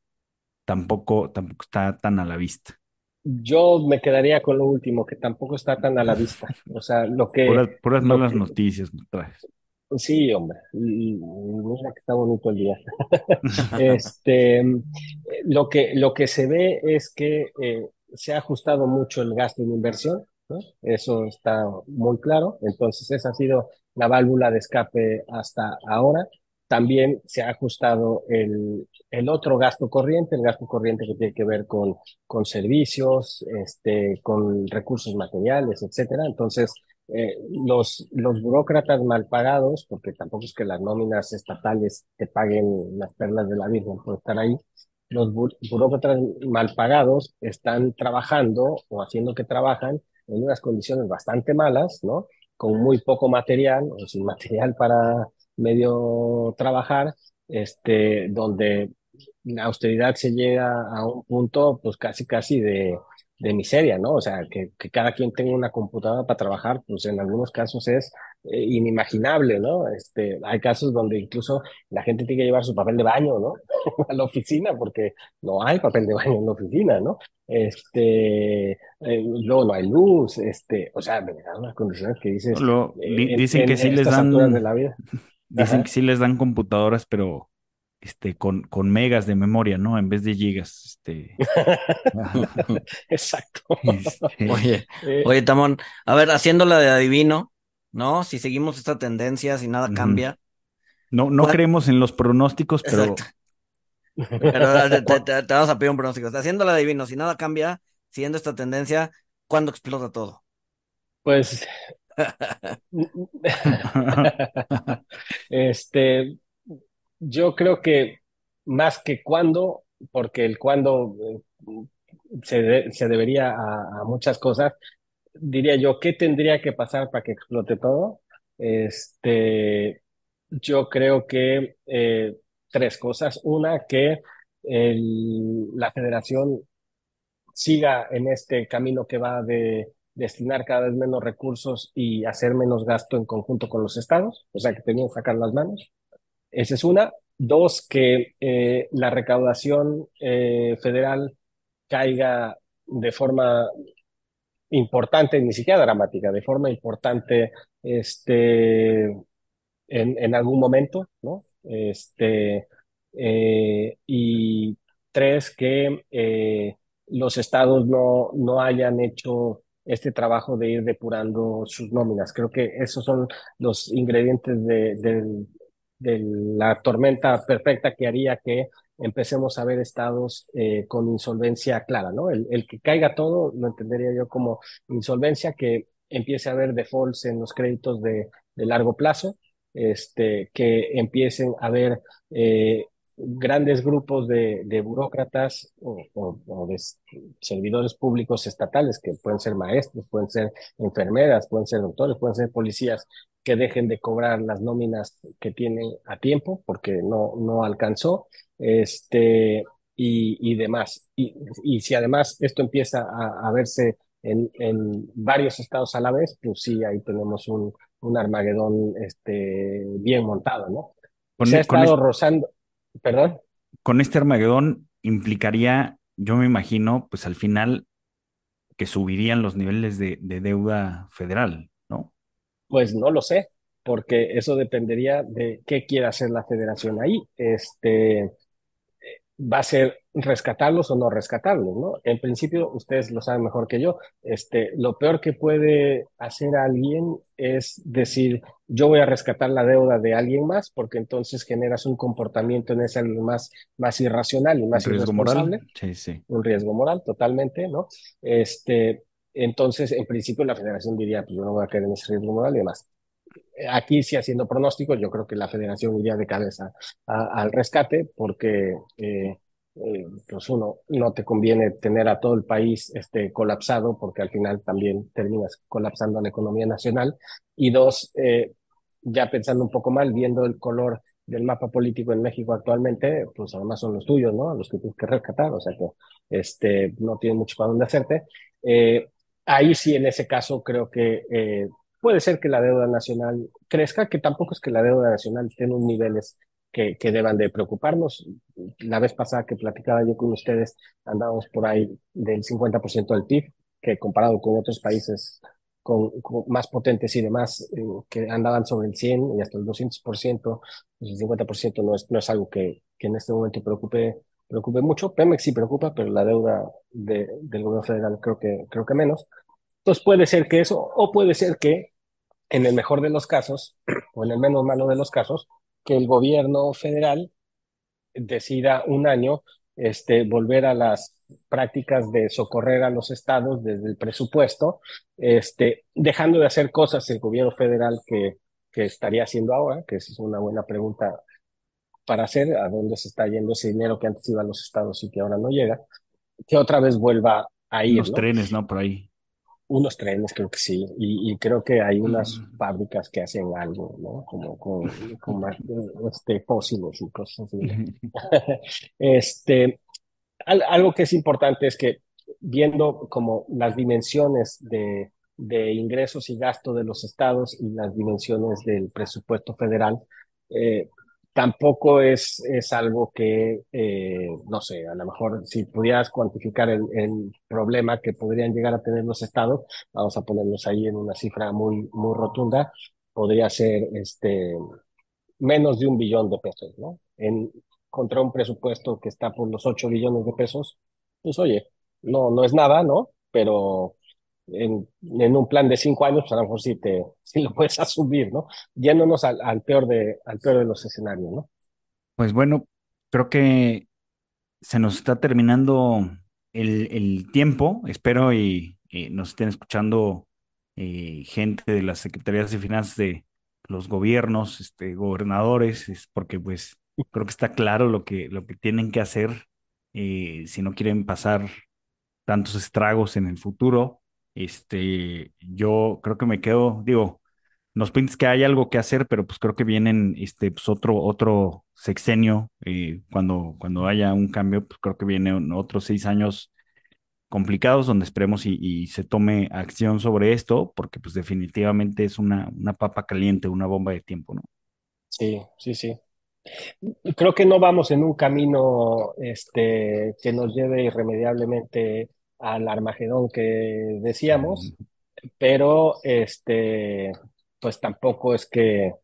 tampoco, tampoco está tan a la vista. Yo me quedaría con lo último, que tampoco está tan a la vista. O sea, lo que. Puras, puras lo malas que- noticias me traes. Sí, hombre. Y- y Mira que está bonito el día. Este, lo que, lo que se ve es que eh, se ha ajustado mucho el gasto en inversión, ¿no? Eso está muy claro. Entonces, esa ha sido la válvula de escape hasta ahora. También se ha ajustado el, el otro gasto corriente, el gasto corriente que tiene que ver con, con servicios, este, con recursos materiales, etcétera. Entonces, eh, los, los burócratas mal pagados, porque tampoco es que las nóminas estatales te paguen las perlas de la Virgen por estar ahí, los bu- burócratas mal pagados están trabajando o haciendo que trabajan en unas condiciones bastante malas, ¿no? Con muy poco material o sin material para medio trabajar, este, donde la austeridad se llega a un punto, pues casi, casi de, de miseria, ¿no? O sea, que, que cada quien tenga una computadora para trabajar, pues en algunos casos es eh, inimaginable, ¿no? Este, hay casos donde incluso la gente tiene que llevar su papel de baño, ¿no? A la oficina, porque no hay papel de baño en la oficina, ¿no? Este, eh, luego no hay luz, este, o sea, verdad, unas condiciones que dices, Lo- di- eh, en, dicen que en sí les de dan, la vida. dicen Ajá. que sí les dan computadoras, pero este, con, con megas de memoria, ¿no? En vez de gigas. Este, Exacto. este, Oye, Eh, oye, Tamón, a ver, haciéndola de adivino, ¿no? Si seguimos esta tendencia, si nada cambia. No, no ¿cuál- creemos en los pronósticos, pero Exacto. Pero te, te- te- te vamos a pedir un pronóstico. Haciéndola de adivino, si nada cambia, siguiendo esta tendencia, ¿cuándo explota todo? Pues, este, yo creo que más que cuándo, porque el cuándo eh, se, de- se debería a, a muchas cosas, diría yo, ¿qué tendría que pasar para que explote todo? Este, yo creo que eh, tres cosas. Una, que el- la federación siga en este camino que va de destinar cada vez menos recursos y hacer menos gasto en conjunto con los estados, o sea que tenían que sacar las manos. Esa es una. Dos, que eh, la recaudación eh, federal caiga de forma importante, ni siquiera dramática, de forma importante este, en, algún momento, ¿no? Este, eh, y tres, que los estados no, no hayan hecho este trabajo de ir depurando sus nóminas. Creo que esos son los ingredientes de, del, de la tormenta perfecta que haría que empecemos a ver estados eh, con insolvencia clara, ¿no? El, el, que caiga todo lo entendería yo como insolvencia, que empiece a haber defaults en los créditos de, de largo plazo, este, que empiecen a haber eh, grandes grupos de, de burócratas o, o, o, de servidores públicos estatales, que pueden ser maestros, pueden ser enfermeras, pueden ser doctores, pueden ser policías, que dejen de cobrar las nóminas que tienen a tiempo porque no, no alcanzó, este, y, y demás. Y, y si además esto empieza a, a verse en, en, varios estados a la vez, pues sí, ahí tenemos un, un Armagedón este, bien montado, ¿no? Con, Se ha estado rozando, perdón. Con este Armagedón implicaría, yo me imagino, pues al final que subirían los niveles de, de deuda federal, ¿no? Pues no lo sé, porque eso dependería de qué quiera hacer la federación ahí. Este, va a ser rescatarlos o no rescatarlos, ¿no? En principio, ustedes lo saben mejor que yo, este, lo peor que puede hacer alguien es decir, yo voy a rescatar la deuda de alguien más, porque entonces generas un comportamiento en ese alguien más, más irracional y más un riesgo irresponsable. Moral. Sí, sí. Un riesgo moral, totalmente, ¿no? Este, entonces, en principio, la federación diría, pues yo no voy a caer en ese riesgo moral y demás aquí sí haciendo pronósticos, yo creo que la federación iría de cabeza a, al rescate porque eh, eh, pues uno, no te conviene tener a todo el país este, colapsado porque al final también terminas colapsando la economía nacional. Y dos, eh, ya pensando un poco mal, viendo el color del mapa político en México actualmente, pues además son los tuyos, ¿no? Los que tienes que rescatar, o sea que este, no tienen mucho para dónde hacerte. Eh, ahí sí, en ese caso, creo que eh, puede ser que la deuda nacional crezca, que tampoco es que la deuda nacional esté en unos niveles que, que, deban de preocuparnos. La vez pasada que platicaba yo con ustedes, andábamos por ahí del 50% del PIB, que comparado con otros países con, con más potentes y demás, eh, que andaban sobre el 100 y hasta el 200%, pues el 50% no es, no es algo que, que en este momento preocupe, preocupe mucho. Pemex sí preocupa, pero la deuda de, del gobierno federal creo que, creo que menos. Entonces puede ser que eso, o puede ser que en el mejor de los casos, o en el menos malo de los casos, que el gobierno federal decida un año este, volver a las prácticas de socorrer a los estados desde el presupuesto, este, dejando de hacer cosas el gobierno federal que, que estaría haciendo ahora, que es una buena pregunta para hacer, a dónde se está yendo ese dinero que antes iba a los estados y que ahora no llega, que otra vez vuelva a ir. Los ¿no? trenes, ¿no? Por ahí. Unos trenes, creo que sí, y, y, creo que hay unas fábricas que hacen algo, ¿no? Como con, con este, fósiles y cosas así. este, al, algo que es importante es que viendo como las dimensiones de, de ingresos y gasto de los estados y las dimensiones del presupuesto federal, eh, tampoco es, es algo que, eh, no sé, a lo mejor si pudieras cuantificar el, el, problema que podrían llegar a tener los estados, vamos a ponerlos ahí en una cifra muy, muy rotunda, podría ser este, menos de un billón de pesos, ¿no? En, contra un presupuesto que está por los 8 billones de pesos, pues oye, no, no es nada, ¿no? Pero en, un plan de cinco años, pues a lo mejor sí, te, sí lo puedes asumir, ¿no? Yéndonos al, al, peor de, al peor de los escenarios, ¿no? Pues bueno, creo que se nos está terminando el, el tiempo, espero y, y, nos estén escuchando eh, gente de las secretarías de finanzas de los gobiernos, este, gobernadores, es porque pues creo que está claro lo que, lo que tienen que hacer eh, si no quieren pasar tantos estragos en el futuro. Este, yo creo que me quedo, digo, nos pintas que hay algo que hacer, pero pues creo que vienen este, pues otro, otro sexenio, eh, cuando, cuando haya un cambio, pues creo que vienen otros seis años complicados donde esperemos y, y, se tome acción sobre esto, porque pues definitivamente es una, una papa caliente, una bomba de tiempo, ¿no? Sí, sí, sí. Creo que no vamos en un camino este, que nos lleve irremediablemente al Armagedón que decíamos, pero este, pues tampoco es que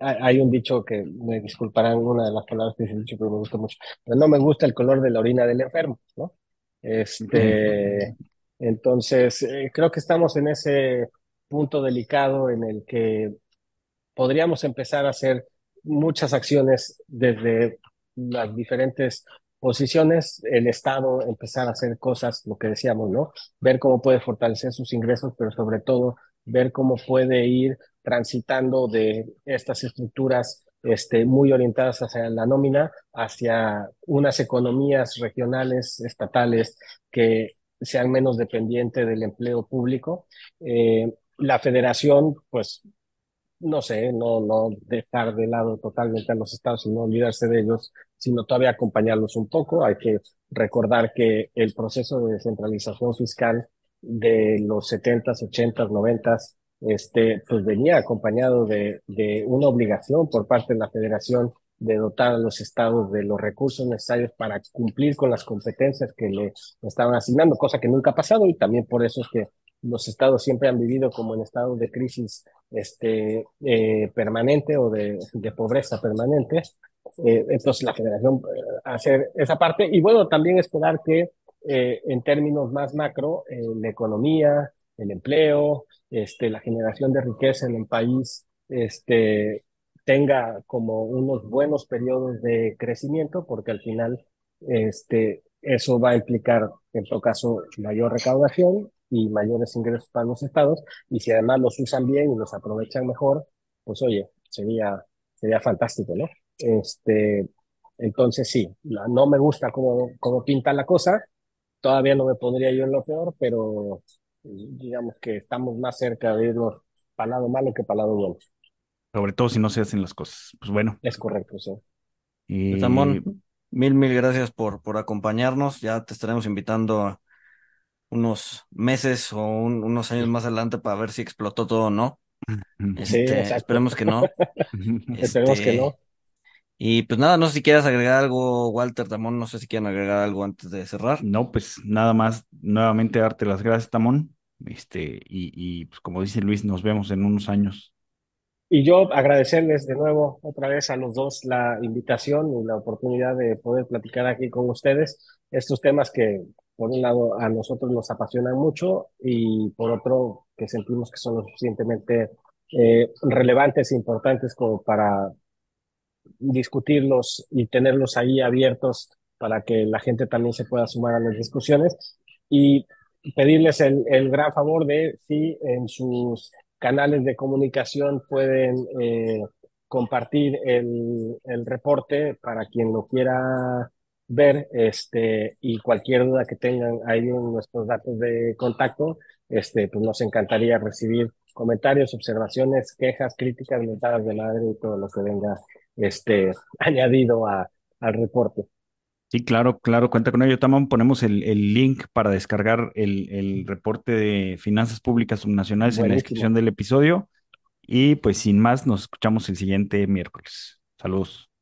hay un dicho que me disculparán una de las palabras que dice dicho, pero me gusta mucho, pero no me gusta el color de la orina del enfermo, ¿no? Este, entonces, eh, creo que estamos en ese punto delicado en el que podríamos empezar a hacer muchas acciones desde las diferentes posiciones, el Estado empezar a hacer cosas, lo que decíamos, ¿no? Ver cómo puede fortalecer sus ingresos, pero sobre todo ver cómo puede ir transitando de estas estructuras este, muy orientadas hacia la nómina, hacia unas economías regionales, estatales, que sean menos dependientes del empleo público. Eh, la federación, pues, no sé, no, no dejar de lado totalmente a los estados y no olvidarse de ellos, sino todavía acompañarlos un poco. Hay que recordar que el proceso de descentralización fiscal de los 70s, 80s, 90s, este, pues venía acompañado de, de una obligación por parte de la federación de dotar a los estados de los recursos necesarios para cumplir con las competencias que le estaban asignando, cosa que nunca ha pasado y también por eso es que los estados siempre han vivido como en estado de crisis este, eh, permanente o de, de pobreza permanente. Eh, entonces la federación eh, hacer esa parte y bueno, también esperar que eh, en términos más macro, la economía, el empleo, este, la generación de riqueza en el país, este, tenga como unos buenos periodos de crecimiento, porque al final este, eso va a implicar, en todo caso, mayor recaudación y mayores ingresos para los estados, y si además los usan bien y los aprovechan mejor, pues oye, sería, sería fantástico, ¿no? Este, entonces sí, no me gusta cómo, cómo pinta la cosa, todavía no me pondría yo en lo peor, pero digamos que estamos más cerca de irnos para lado malo que para lado bueno. Sobre todo si no se hacen las cosas. Pues bueno. Es correcto, sí. Y... Samón, mil, mil gracias por, por acompañarnos. Ya te estaremos invitando unos meses o un, unos años más adelante para ver si explotó todo o no. Sí, este, esperemos que no. esperemos que no. Y pues nada, no sé si quieras agregar algo, Walter, Tamón, no sé si quieren agregar algo antes de cerrar. No, pues nada más, nuevamente darte las gracias, Tamón. Este, y, y pues como dice Luis, nos vemos en unos años. Y yo agradecerles de nuevo otra vez a los dos la invitación y la oportunidad de poder platicar aquí con ustedes estos temas que por un lado a nosotros nos apasionan mucho y por otro que sentimos que son lo suficientemente eh, relevantes e importantes como para discutirlos y tenerlos ahí abiertos para que la gente también se pueda sumar a las discusiones y pedirles el, el gran favor de si en sus canales de comunicación pueden eh, compartir el, el, reporte para quien lo quiera ver este, y cualquier duda que tengan ahí en nuestros datos de contacto, este, pues nos encantaría recibir comentarios, observaciones, quejas, críticas, mentadas de madre y todo lo que venga este, añadido a, al reporte. Sí, claro, claro, cuenta con ello. También ponemos el, el link para descargar el, el, reporte de finanzas públicas subnacionales Buenísimo. en la descripción del episodio. Y pues sin más, nos escuchamos el siguiente miércoles. Saludos.